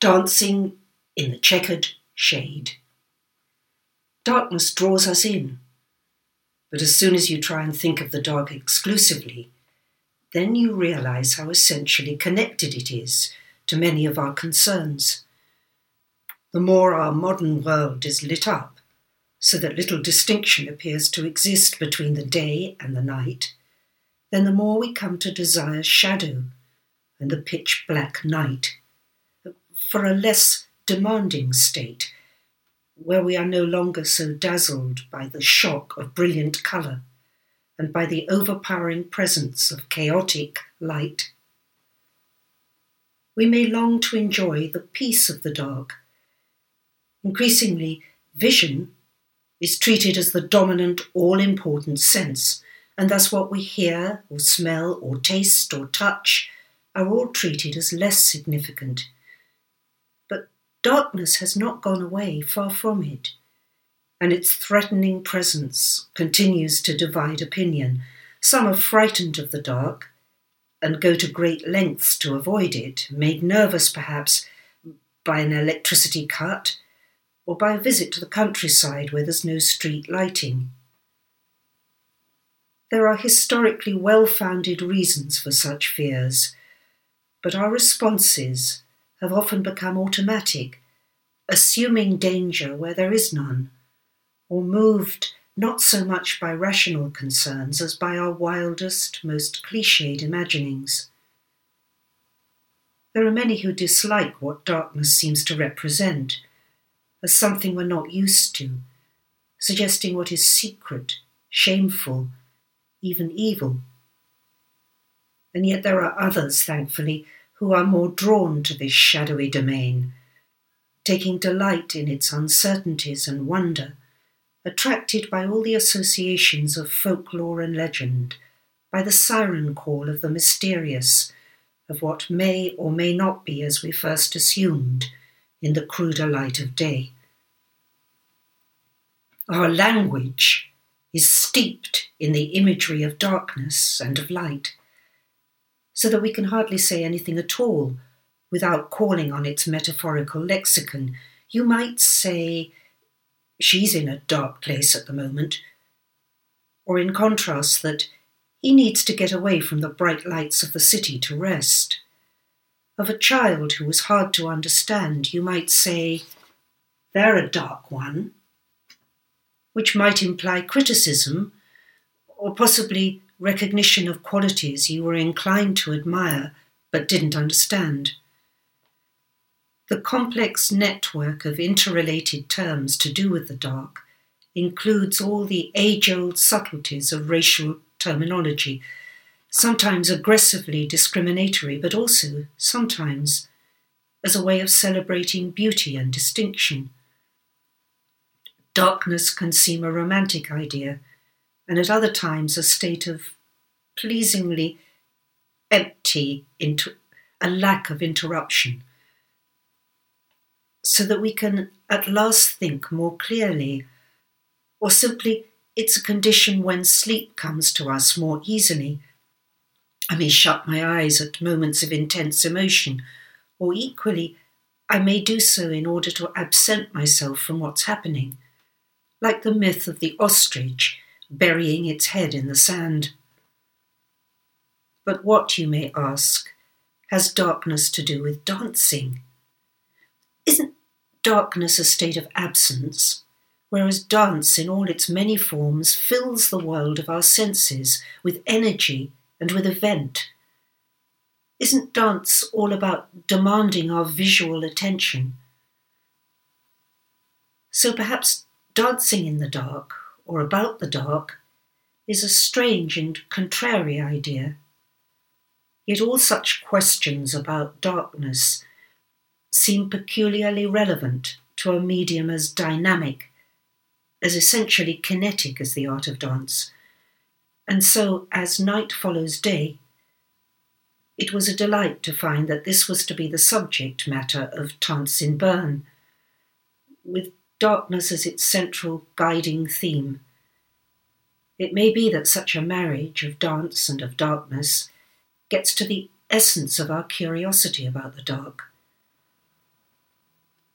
dancing in the checkered shade. Darkness draws us in, but as soon as you try and think of the dark exclusively, then you realize how essentially connected it is to many of our concerns. The more our modern world is lit up, so that little distinction appears to exist between the day and the night, then the more we come to desire shadow and the pitch black night for a less demanding state where we are no longer so dazzled by the shock of brilliant colour and by the overpowering presence of chaotic light. We may long to enjoy the peace of the dark. Increasingly, vision is treated as the dominant, all important sense, and thus what we hear, or smell, or taste, or touch are all treated as less significant Darkness has not gone away, far from it, and its threatening presence continues to divide opinion. Some are frightened of the dark and go to great lengths to avoid it, made nervous perhaps by an electricity cut or by a visit to the countryside where there's no street lighting. There are historically well founded reasons for such fears, but our responses have often become automatic, assuming danger where there is none, or moved not so much by rational concerns as by our wildest, most cliched imaginings. There are many who dislike what darkness seems to represent as something we're not used to, suggesting what is secret, shameful, even evil. And yet there are others, thankfully, who are more drawn to this shadowy domain, taking delight in its uncertainties and wonder, attracted by all the associations of folklore and legend, by the siren call of the mysterious, of what may or may not be as we first assumed in the cruder light of day. Our language is steeped in the imagery of darkness and of light so that we can hardly say anything at all without calling on its metaphorical lexicon. You might say, She's in a dark place at the moment. Or in contrast, that he needs to get away from the bright lights of the city to rest. Of a child who was hard to understand, you might say, They're a dark one, which might imply criticism, or possibly recognition of qualities you were inclined to admire but didn't understand. The complex network of interrelated terms to do with the dark includes all the age old subtleties of racial terminology, sometimes aggressively discriminatory, but also, sometimes, as a way of celebrating beauty and distinction. Darkness can seem a romantic idea, and at other times a state of pleasingly empty into a lack of interruption. So that we can at last think more clearly. Or simply it's a condition when sleep comes to us more easily. I may shut my eyes at moments of intense emotion. Or equally i may do so in order to absent myself from what's happening. Like the myth of the ostrich burying its head in the sand. But what, you may ask, has darkness to do with dancing? Isn't darkness a state of absence, whereas dance in all its many forms fills the world of our senses with energy and with event? Isn't dance all about demanding our visual attention? So perhaps dancing in the dark or about the dark is a strange and contrary idea. Yet all such questions about darkness seem peculiarly relevant to a medium as dynamic, as essentially kinetic as the art of dance. And so, as night follows day, it was a delight to find that this was to be the subject matter of Tanz in Bern, with darkness as its central guiding theme. It may be that such a marriage of dance and of darkness gets to the essence of our curiosity about the dark.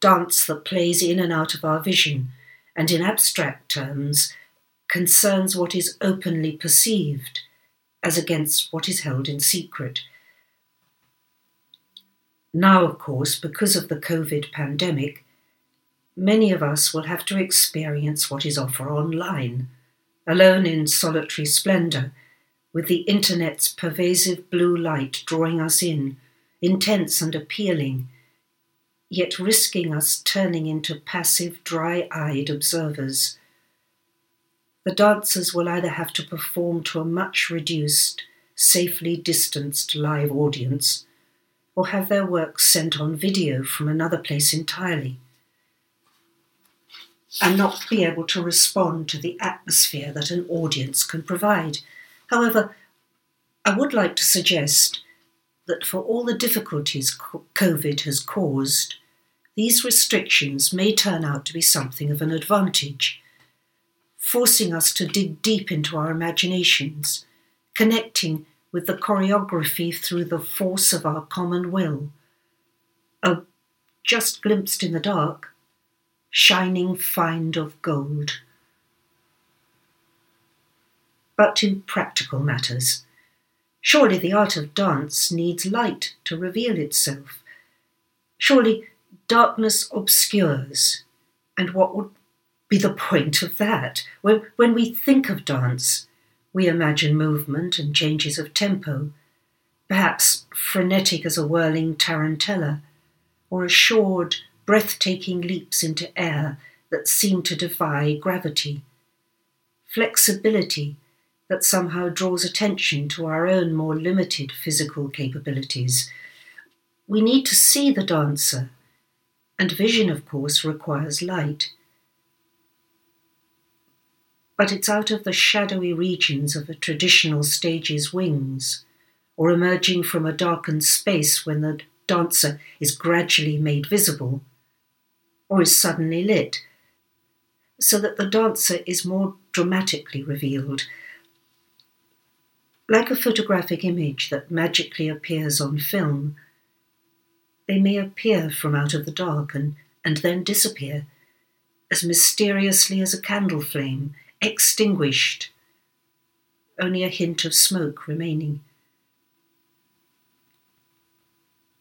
dance that plays in and out of our vision, and in abstract terms concerns what is openly perceived as against what is held in secret. Now, of course, because of the COVID pandemic, many of us will have to experience what is offered online, alone in solitary splendour, with the internet's pervasive blue light drawing us in, intense and appealing, yet risking us turning into passive, dry eyed observers. The dancers will either have to perform to a much reduced, safely distanced live audience, or have their work sent on video from another place entirely, and not be able to respond to the atmosphere that an audience can provide. However, I would like to suggest that for all the difficulties COVID has caused, these restrictions may turn out to be something of an advantage, forcing us to dig deep into our imaginations, connecting with the choreography through the force of our common will. A just glimpsed in the dark, shining find of gold. But in practical matters, surely the art of dance needs light to reveal itself. Surely darkness obscures. And what would be the point of that? When, when we think of dance, we imagine movement and changes of tempo, perhaps frenetic as a whirling tarantella, or assured, breathtaking leaps into air that seem to defy gravity. Flexibility that somehow draws attention to our own more limited physical capabilities. We need to see the dancer and vision, of course, requires light. But it's out of the shadowy regions of a traditional stage's wings, or emerging from a darkened space when the dancer is gradually made visible, or is suddenly lit, so that the dancer is more dramatically revealed. Like a photographic image that magically appears on film, they may appear from out of the dark and, and then disappear, as mysteriously as a candle flame, extinguished, only a hint of smoke remaining.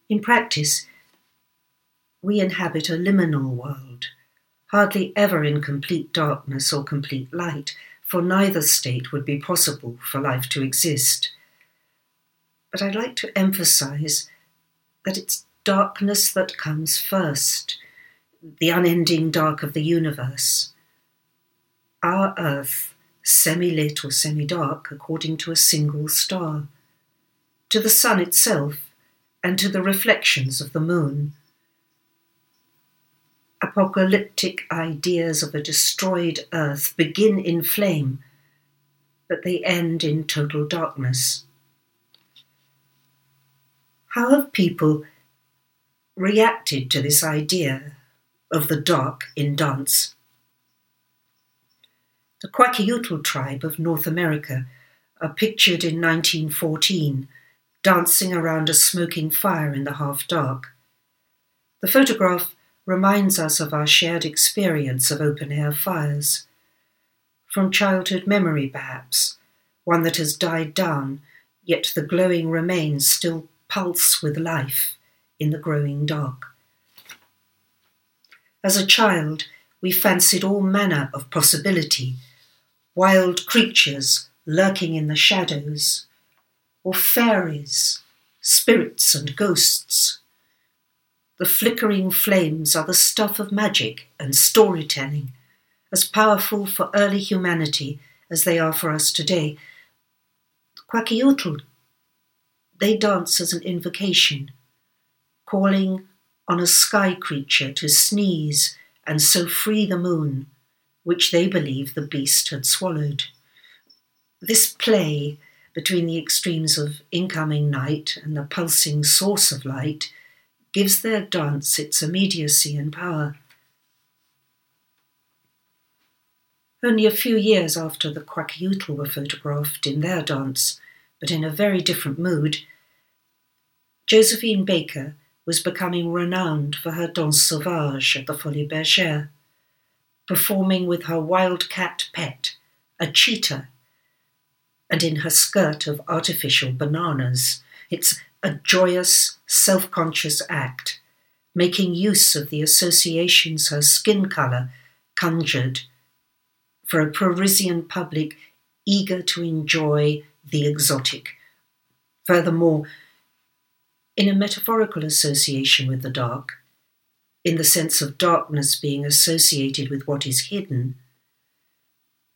In practice, we inhabit a liminal world, hardly ever in complete darkness or complete light, for neither state would be possible for life to exist. But I'd like to emphasize that it's darkness that comes first, the unending dark of the universe. Our earth, semi lit or semi dark according to a single star, to the sun itself, and to the reflections of the moon. Apocalyptic ideas of a destroyed earth begin in flame, but they end in total darkness. How have people reacted to this idea of the dark in dance. The Kwakiutl tribe of North America are pictured in 1914 dancing around a smoking fire in the half dark. The photograph reminds us of our shared experience of open air fires. From childhood memory, perhaps, one that has died down, yet the glowing remains still pulse with life in the growing dark. As a child, we fancied all manner of possibility wild creatures lurking in the shadows, or fairies, spirits, and ghosts. The flickering flames are the stuff of magic and storytelling, as powerful for early humanity as they are for us today. Kwakiutl, they dance as an invocation calling on a sky creature to sneeze and so free the moon, which they believe the beast had swallowed. This play between the extremes of incoming night and the pulsing source of light gives their dance its immediacy and power. Only a few years after the Kwakiutl were photographed in their dance, but in a very different mood, Josephine Baker was becoming renowned for her danse sauvage at the Folies Bergère, performing with her wildcat pet, a cheetah, and in her skirt of artificial bananas. It's a joyous, self conscious act, making use of the associations her skin colour conjured for a Parisian public eager to enjoy the exotic. Furthermore, in a metaphorical association with the dark, in the sense of darkness being associated with what is hidden,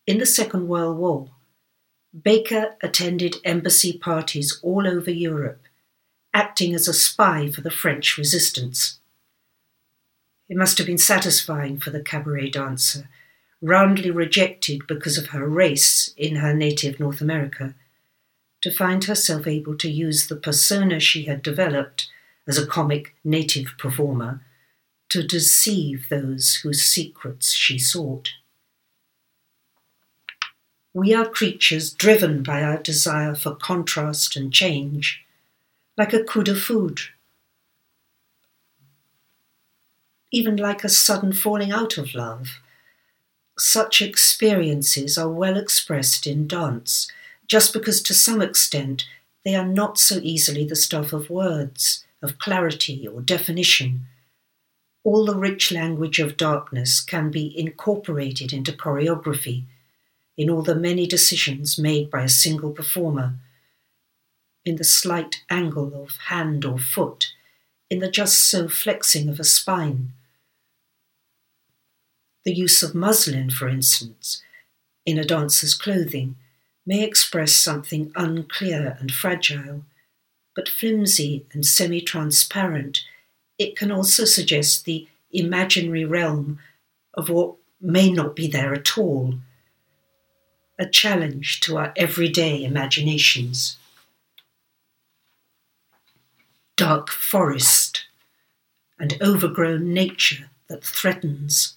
in the Second World War, Baker attended embassy parties all over Europe, acting as a spy for the French resistance. It must have been satisfying for the cabaret dancer, roundly rejected because of her race in her native North America, to find herself able to use the persona she had developed as a comic native performer to deceive those whose secrets she sought. We are creatures driven by our desire for contrast and change, like a coup de foudre, even like a sudden falling out of love. Such experiences are well expressed in dance, just because to some extent they are not so easily the stuff of words, of clarity or definition. All the rich language of darkness can be incorporated into choreography in all the many decisions made by a single performer, in the slight angle of hand or foot, in the just so flexing of a spine. The use of muslin, for instance, in a dancer's clothing, may express something unclear and fragile, but flimsy and semi transparent, it can also suggest the imaginary realm of what may not be there at all a challenge to our everyday imaginations. Dark forest and overgrown nature that threatens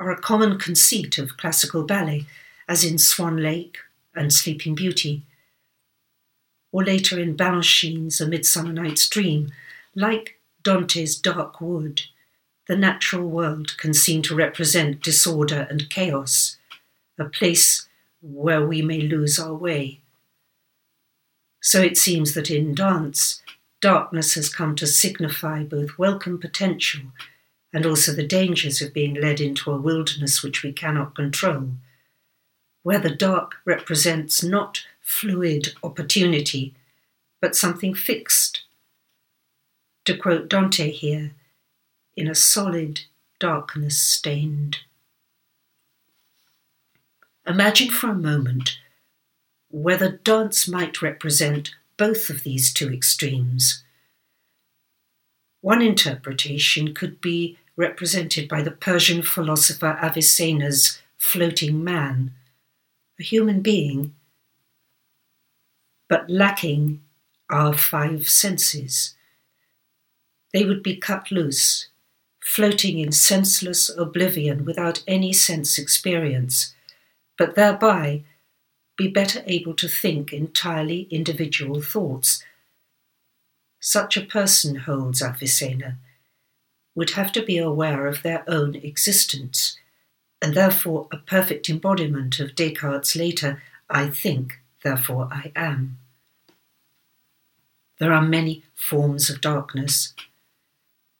are a common conceit of classical ballet, as in Swan Lake and Sleeping Beauty, or later in Balanchine's A Midsummer Night's Dream, like Dante's Dark Wood, the natural world can seem to represent disorder and chaos, a place where we may lose our way. So it seems that in dance, darkness has come to signify both welcome potential and also the dangers of being led into a wilderness which we cannot control, where the dark represents not fluid opportunity, but something fixed. To quote Dante here, in a solid darkness stained. Imagine for a moment whether dance might represent both of these two extremes. One interpretation could be represented by the Persian philosopher Avicenna's floating man, a human being, but lacking our five senses. They would be cut loose, floating in senseless oblivion without any sense experience but thereby be better able to think entirely individual thoughts. Such a person, holds Avicenna, would have to be aware of their own existence, and therefore a perfect embodiment of Descartes' later I think, therefore I am. There are many forms of darkness.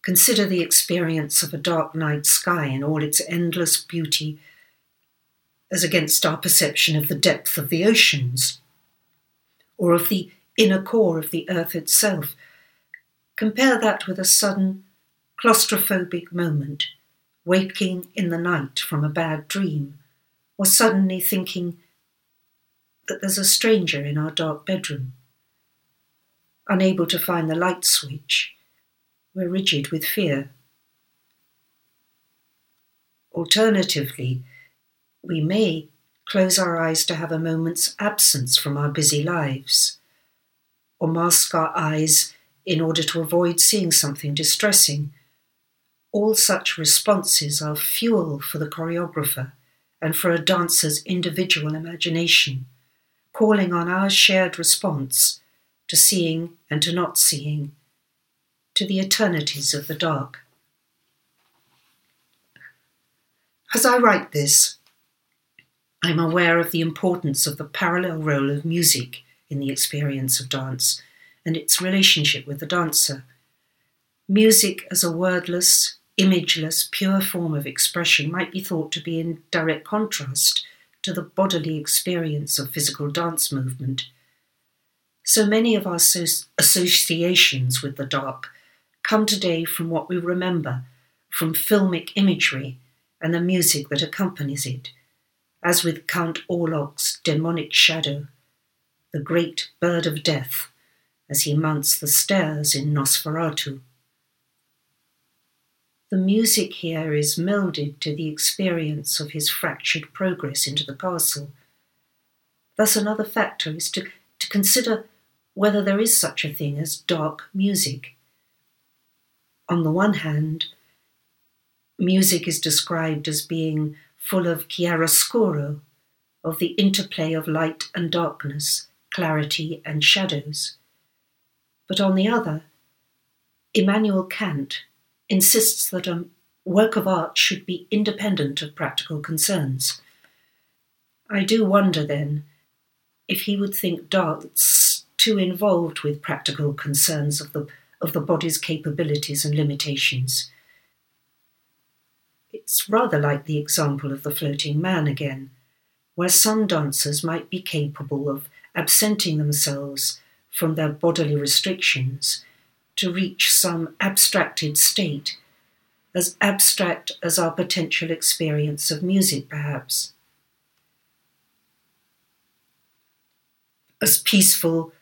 Consider the experience of a dark night sky in all its endless beauty as against our perception of the depth of the oceans or of the inner core of the earth itself. Compare that with a sudden claustrophobic moment, waking in the night from a bad dream, or suddenly thinking that there's a stranger in our dark bedroom. Unable to find the light switch, we're rigid with fear. Alternatively, we may close our eyes to have a moment's absence from our busy lives, or mask our eyes in order to avoid seeing something distressing. All such responses are fuel for the choreographer and for a dancer's individual imagination, calling on our shared response to seeing and to not seeing, to the eternities of the dark. As I write this, I'm aware of the importance of the parallel role of music in the experience of dance and its relationship with the dancer. Music as a wordless, imageless, pure form of expression might be thought to be in direct contrast to the bodily experience of physical dance movement. So many of our associations with the dark come today from what we remember, from filmic imagery and the music that accompanies it, as with Count Orlok's demonic shadow, the great bird of death, as he mounts the stairs in Nosferatu. The music here is melded to the experience of his fractured progress into the castle. Thus, another factor is to, to consider whether there is such a thing as dark music. On the one hand, music is described as being full of chiaroscuro, of the interplay of light and darkness, clarity and shadows. But on the other, Immanuel Kant insists that a work of art should be independent of practical concerns. I do wonder then if he would think dance too involved with practical concerns of the, of the body's capabilities and limitations. It's rather like the example of the floating man again, where some dancers might be capable of absenting themselves from their bodily restrictions to reach some abstracted state, as abstract as our potential experience of music, perhaps. As peaceful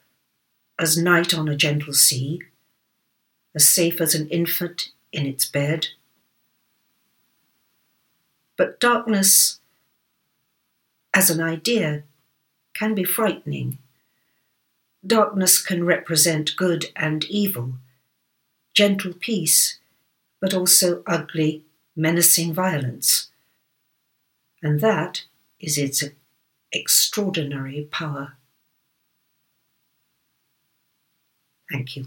as night on a gentle sea, as safe as an infant in its bed. But darkness, as an idea, can be frightening. Darkness can represent good and evil, gentle peace, but also ugly, menacing violence. And that is its extraordinary power. Thank you.